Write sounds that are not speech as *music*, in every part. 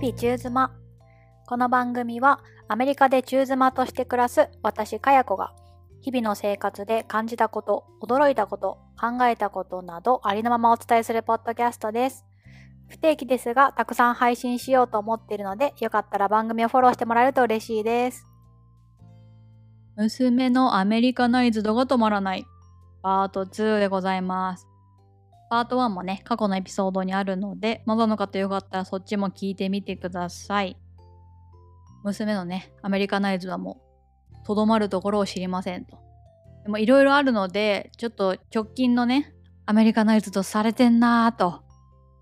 々中妻。この番組はアメリカで中妻として暮らす私かや子が日々の生活で感じたこと、驚いたこと、考えたことなどありのままお伝えするポッドキャストです。不定期ですが、たくさん配信しようと思っているので、よかったら番組をフォローしてもらえると嬉しいです。娘のアメリカナイズドが止まらない。パート2でございます。パート1もね、過去のエピソードにあるので、まだの方よかったらそっちも聞いてみてください。娘のね、アメリカナイズはもう、とどまるところを知りませんと。でもいろいろあるので、ちょっと直近のね、アメリカナイズとされてんなーと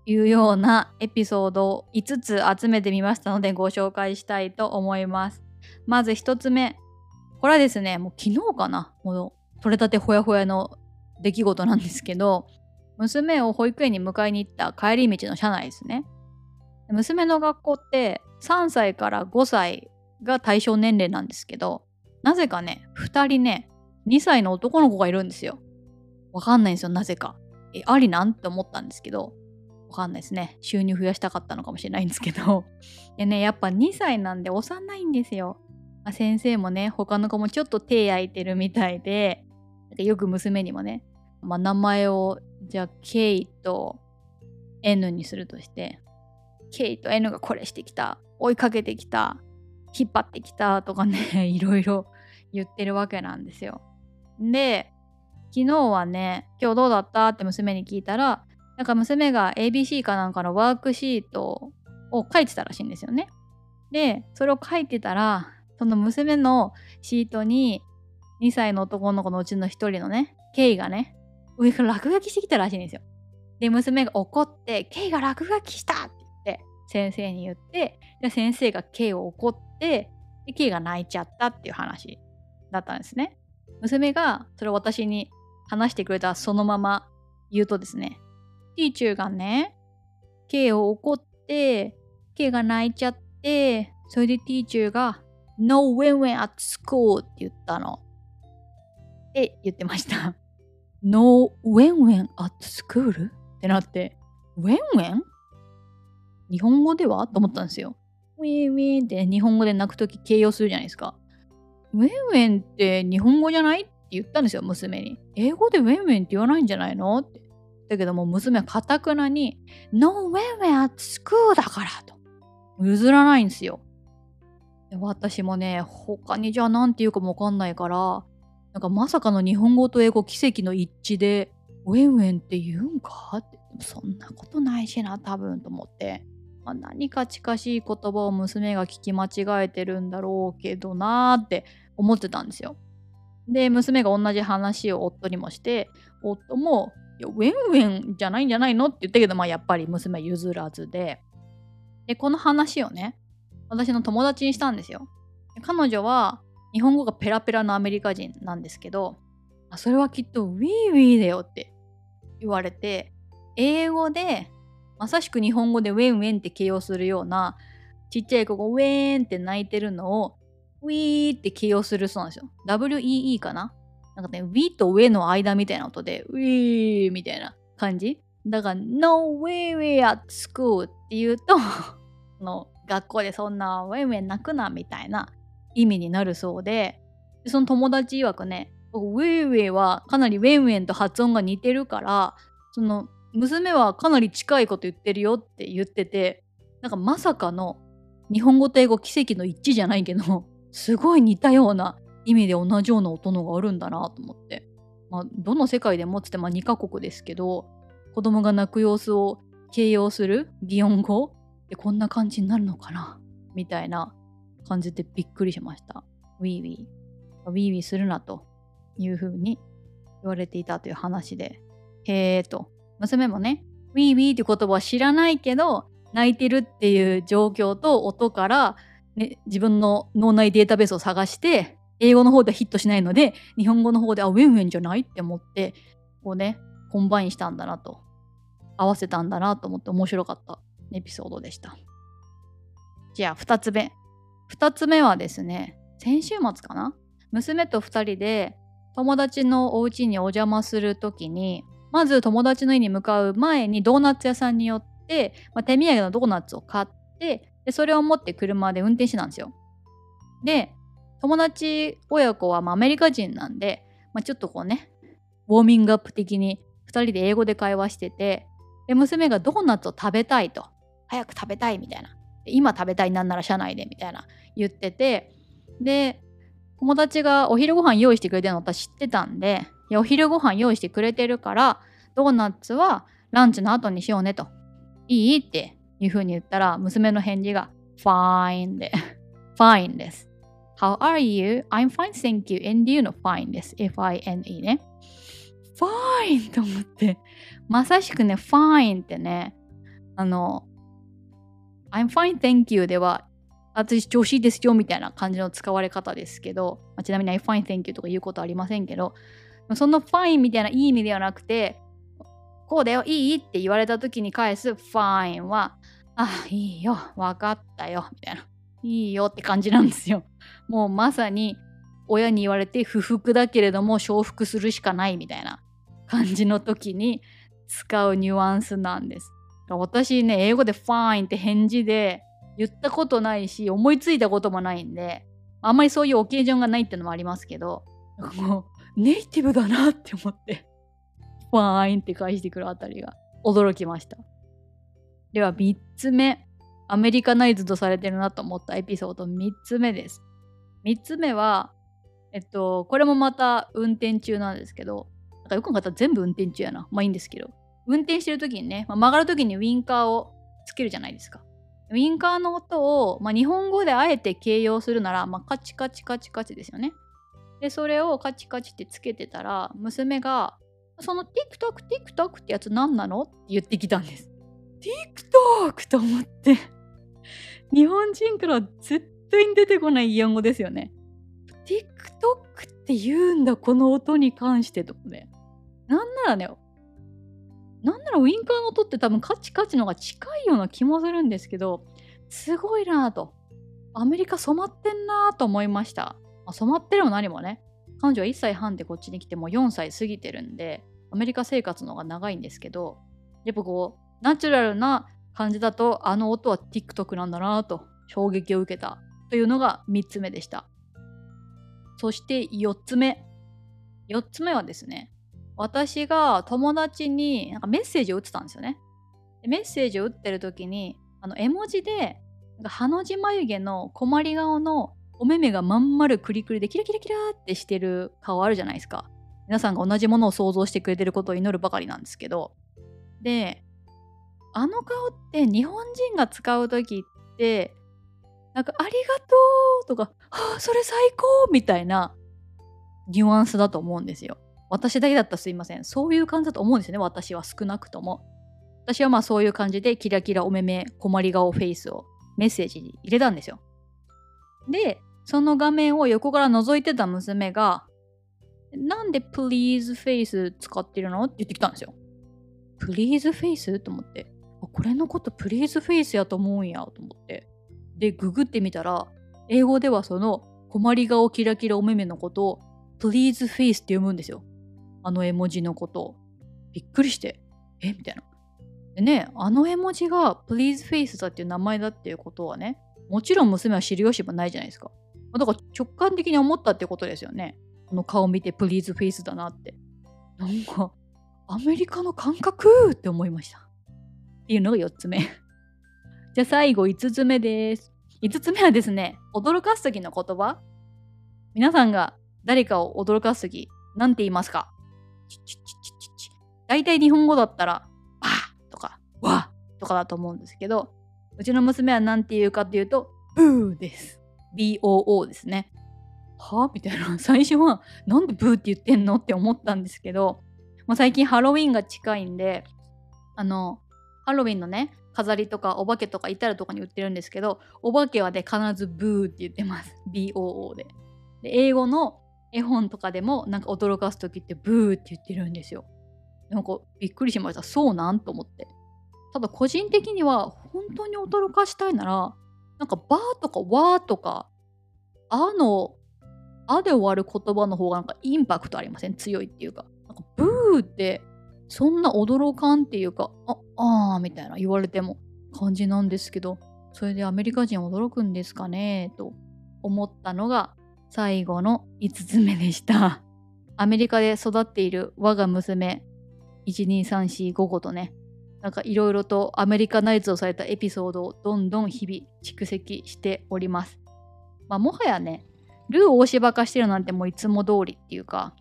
いうようなエピソードを5つ集めてみましたのでご紹介したいと思います。まず1つ目。これはですね、もう昨日かなもう取れたてほやほやの出来事なんですけど、娘を保育園に迎えに行った帰り道の車内ですね。娘の学校って3歳から5歳が対象年齢なんですけど、なぜかね、2人ね、2歳の男の子がいるんですよ。わかんないんですよ、なぜか。え、ありなんって思ったんですけど、わかんないですね。収入増やしたかったのかもしれないんですけど。*laughs* でね、やっぱ2歳なんで幼いんですよ。まあ、先生もね、他の子もちょっと手焼いてるみたいで、よく娘にもね、まあ、名前をじゃあ K と N にするとして、K と N がこれしてきた、追いかけてきた、引っ張ってきたとかね、*laughs* いろいろ言ってるわけなんですよ。で、昨日はね、今日どうだったって娘に聞いたら、なんか娘が ABC かなんかのワークシートを書いてたらしいんですよね。で、それを書いてたら、その娘のシートに2歳の男の子のうちの1人のね、ケイがね、上から落書きしてきたらしいんですよ。で、娘が怒って、ケイが落書きしたって言って、先生に言って、で先生がケイを怒って、でケイが泣いちゃったっていう話だったんですね。娘がそれを私に話してくれたそのまま言うとですね、ティーチューがね、K を怒って、K が泣いちゃって、それでティーチューが No win-win at school って言ったの。って言ってました。No win-win at school? ってなって、win-win? 日本語では？と思ったんですよ。ウィンウィンって日本語で泣くとき形容するじゃないですか。ウェンウェンって日本語じゃない？って言ったんですよ、娘に。英語でウェンウェンって言わないんじゃないの？って。だけども娘はかたくなに No when we're at school だからと譲らないんですよ。私もね他にじゃあ何て言うかもわかんないからなんかまさかの日本語と英語奇跡の一致でウェンウェンって言うんかってそんなことないしな多分と思って、まあ、何か近しい言葉を娘が聞き間違えてるんだろうけどなーって思ってたんですよ。で娘が同じ話を夫にもして夫もいや、ウェンウェンじゃないんじゃないのって言ったけど、まあ、やっぱり娘譲らずで。で、この話をね、私の友達にしたんですよ。彼女は日本語がペラペラのアメリカ人なんですけど、それはきっとウィーウィーだよって言われて、英語でまさしく日本語でウェンウェンって形容するようなちっちゃい子がウェーンって泣いてるのをウィーって形容するそうなんですよ。WEE かな？なんかね、ウィと上の間みたいな音で、ウィーみたいな感じ。だから、No way way at school って言うと *laughs* の学校でそんなウェイウェイ泣くなみたいな意味になるそうで、その友達曰くね、ウェイウェイはかなりウェイウェイと発音が似てるから、その娘はかなり近いこと言ってるよって言ってて、なんかまさかの日本語と英語奇跡の一致じゃないけど、すごい似たような意味で同じような音のがあるんだなと思って。まあ、どの世界でもつって、まあ、2カ国ですけど子供が泣く様子を形容する擬音語？ってこんな感じになるのかな？みたいな感じでびっくりしました。ウィーウィー。ウィーウィーするなというふうに言われていたという話で。へえと。娘もね、ウィーウィーって言葉は知らないけど泣いてるっていう状況と音から、ね、自分の脳内データベースを探して英語の方ではヒットしないので、日本語の方で、あ、ウェンウェンじゃないって思って、こうね、 combine したんだなと、合わせたんだなと思って面白かったエピソードでした。じゃあ、2つ目。2つ目はですね、先週末かな？娘と2人で友達のお家にお邪魔する時に、まず友達の家に向かう前にドーナツ屋さんによって、まあ、手土産のドーナツを買ってそれを持って車で運転してたんですよ。で友達親子はまアメリカ人なんで、まあ、ちょっとこうねウォーミングアップ的に2人で英語で会話しててで娘がドーナツを食べたいと。早く食べたいみたいな。今食べたいなんなら車内でみたいな言っててで友達がお昼ご飯用意してくれてるの私知ってたんでいやお昼ご飯用意してくれてるからドーナツはランチの後にしようねといいっていう風に言ったら娘の返事が fine で *laughs* fine です How are you? I'm fine, thank you. And you の fine です。F-I-N-E ね。fine と思って。まさしくね、fine ってね、あの、I'm fine, thank you では、私調子いいですよみたいな感じの使われ方ですけど、まあ、ちなみに I'm fine, thank you とか言うことありませんけど、その fine みたいないい意味ではなくて、こうだよ、いい？って言われた時に返す fine は、あ、いいよ、わかったよ、みたいな。いいよって感じなんですよ。もうまさに親に言われて不服だけれども承服するしかないみたいな感じの時に使うニュアンスなんです。私ね、英語で fine って返事で言ったことないし、思いついたこともないんで、あんまりそういうオケージョンがないってのもありますけど、もうネイティブだなって思って、fine って返してくるあたりが驚きました。では3つ目。アメリカナイズドされてるなと思ったエピソード3つ目です。3つ目は、えっと、これもまた運転中なんですけど、なんかよく考えたら全部運転中やな。まあいいんですけど、運転してる時にね、まあ、曲がる時にウィンカーをつけるじゃないですか。ウィンカーの音を、まあ、日本語であえて形容するなら、まあ、カチカチカチカチですよね。で、それをカチカチってつけてたら、娘が、その TikTok、TikTok ってやつ何なのって言ってきたんです。TikTok と思って日本人から絶対に出てこないイヤ語ですよね。TikTok って言うんだ、この音に関してとかね。なんならね、なんならウィンカーの音って多分カチカチのが近いような気もするんですけど、すごいなぁと。アメリカ染まってんなぁと思いました。まあ、染まってるも何もね、彼女は1歳半でこっちに来てもう4歳過ぎてるんで、アメリカ生活の方が長いんですけど、やっぱこう、ナチュラルな感じだとあの音は TikTok なんだなぁと衝撃を受けたというのが3つ目でしたそして4つ目4つ目はですね私が友達になんかメッセージを打ってたんですよね。メッセージを打ってる時にあの絵文字でハの字眉毛の困り顔のお目目がまん丸クリクリでキラキラキラってしてる顔あるじゃないですか。皆さんが同じものを想像してくれてることを祈るばかりなんですけど。であの顔って日本人が使う時ってなんか「ありがとう」とか「はあそれ最高」みたいなニュアンスだと思うんですよ。私だけだったらすいません。そういう感じだと思うんですよね。私は少なくとも。私はまあそういう感じでキラキラお目目困り顔フェイスをメッセージに入れたんですよ。で、その画面を横から覗いてた娘がなんで please face 使ってるの？って言ってきたんですよ。please face? と思って。これのこと please face やと思うんやと思ってでググってみたら英語ではその困り顔キラキラお目目のことを please face って読むんですよあの絵文字のことを。びっくりして。え？みたいな。でねあの絵文字が please face だっていう名前だっていうことはねもちろん娘は知る由もないじゃないですか。だから直感的に思ったってことですよね。この顔見てプリーズフェイスだなって。なんかアメリカの感覚？って思いました。っていうのが4つ目。*laughs* じゃあ最後5つ目です。5つ目はですね、驚かす時の言葉。皆さんが誰かを驚かす時、何て言いますか？大体日本語だったら、バーとか、わとかだと思うんですけど、うちの娘は何て言うかっていうと、ブーです。BOO ですね。はみたいな。最初は、なんでブーって言ってんのって思ったんですけど、まあ、最近ハロウィンが近いんで、あの、ハロウィンのね飾りとかお化けとか至るとこに売ってるんですけどお化けはね必ずブーって言ってます BOO でで英語の絵本とかでもなんか驚かす時ってブーって言ってるんですよ。なんかびっくりしました。そうなんと思って。ただ個人的には本当に驚かしたいならなんかバーとかワーとかあのあで終わる言葉の方がなんかインパクトありません？強いっていうか。なんかブーってそんな驚かんっていうか、あ、あーみたいな言われても感じなんですけど、それでアメリカ人驚くんですかね？と思ったのが最後の5つ目でした。アメリカで育っている我が娘12345個とねなんかいろいろとアメリカナイズをされたエピソードをどんどん日々蓄積しております。まあ、もはやね、ルー大芝化してるなんてもういつも通りっていうか、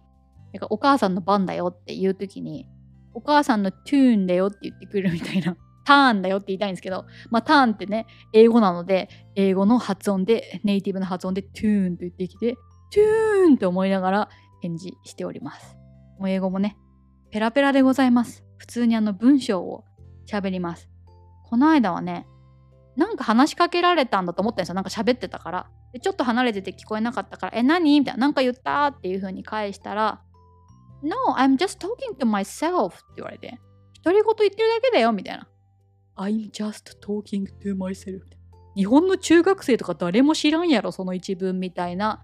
なんかお母さんの番だよっていう時に、お母さんのトゥーンだよって言ってくれるみたいな、ターンだよって言いたいんですけど、まあターンってね、英語なので、英語の発音で、ネイティブの発音でトゥーンと言ってきて、トゥーンって思いながら返事しております。もう英語もね、ペラペラでございます。普通にあの文章を喋ります。この間はね、なんか話しかけられたんだと思ったんですよ。なんか喋ってたから。でちょっと離れてて聞こえなかったから、え、何みたいな。なんか言ったっていう風に返したら、No, I'm just talking to myself って言われて、独り言言ってるだけだよみたいな。I'm just talking to myself 日本の中学生とか誰も知らんやろ、その一文みたいな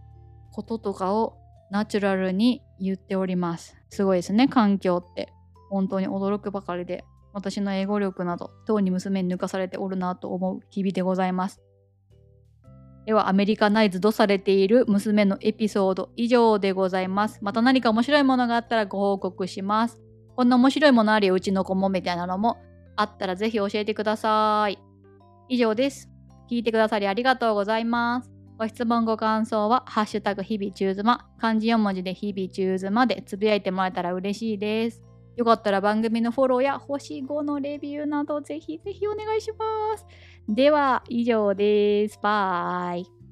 こととかをナチュラルに言っております。すごいですね、環境って。本当に驚くばかりで私の英語力など、当に娘に抜かされておるなと思う日々でございます。では、アメリカナイズドされている娘のエピソード以上でございます。また何か面白いものがあったらご報告します。こんな面白いものありうちの子もみたいなのもあったらぜひ教えてください。以上です。聞いてくださりありがとうございます。ご質問ご感想は、ハッシュタグ日々中妻、漢字4文字で日々中妻でつぶやいてもらえたら嬉しいです。よかったら番組のフォローや星5のレビューなどぜひぜひお願いします。では以上です。バイ。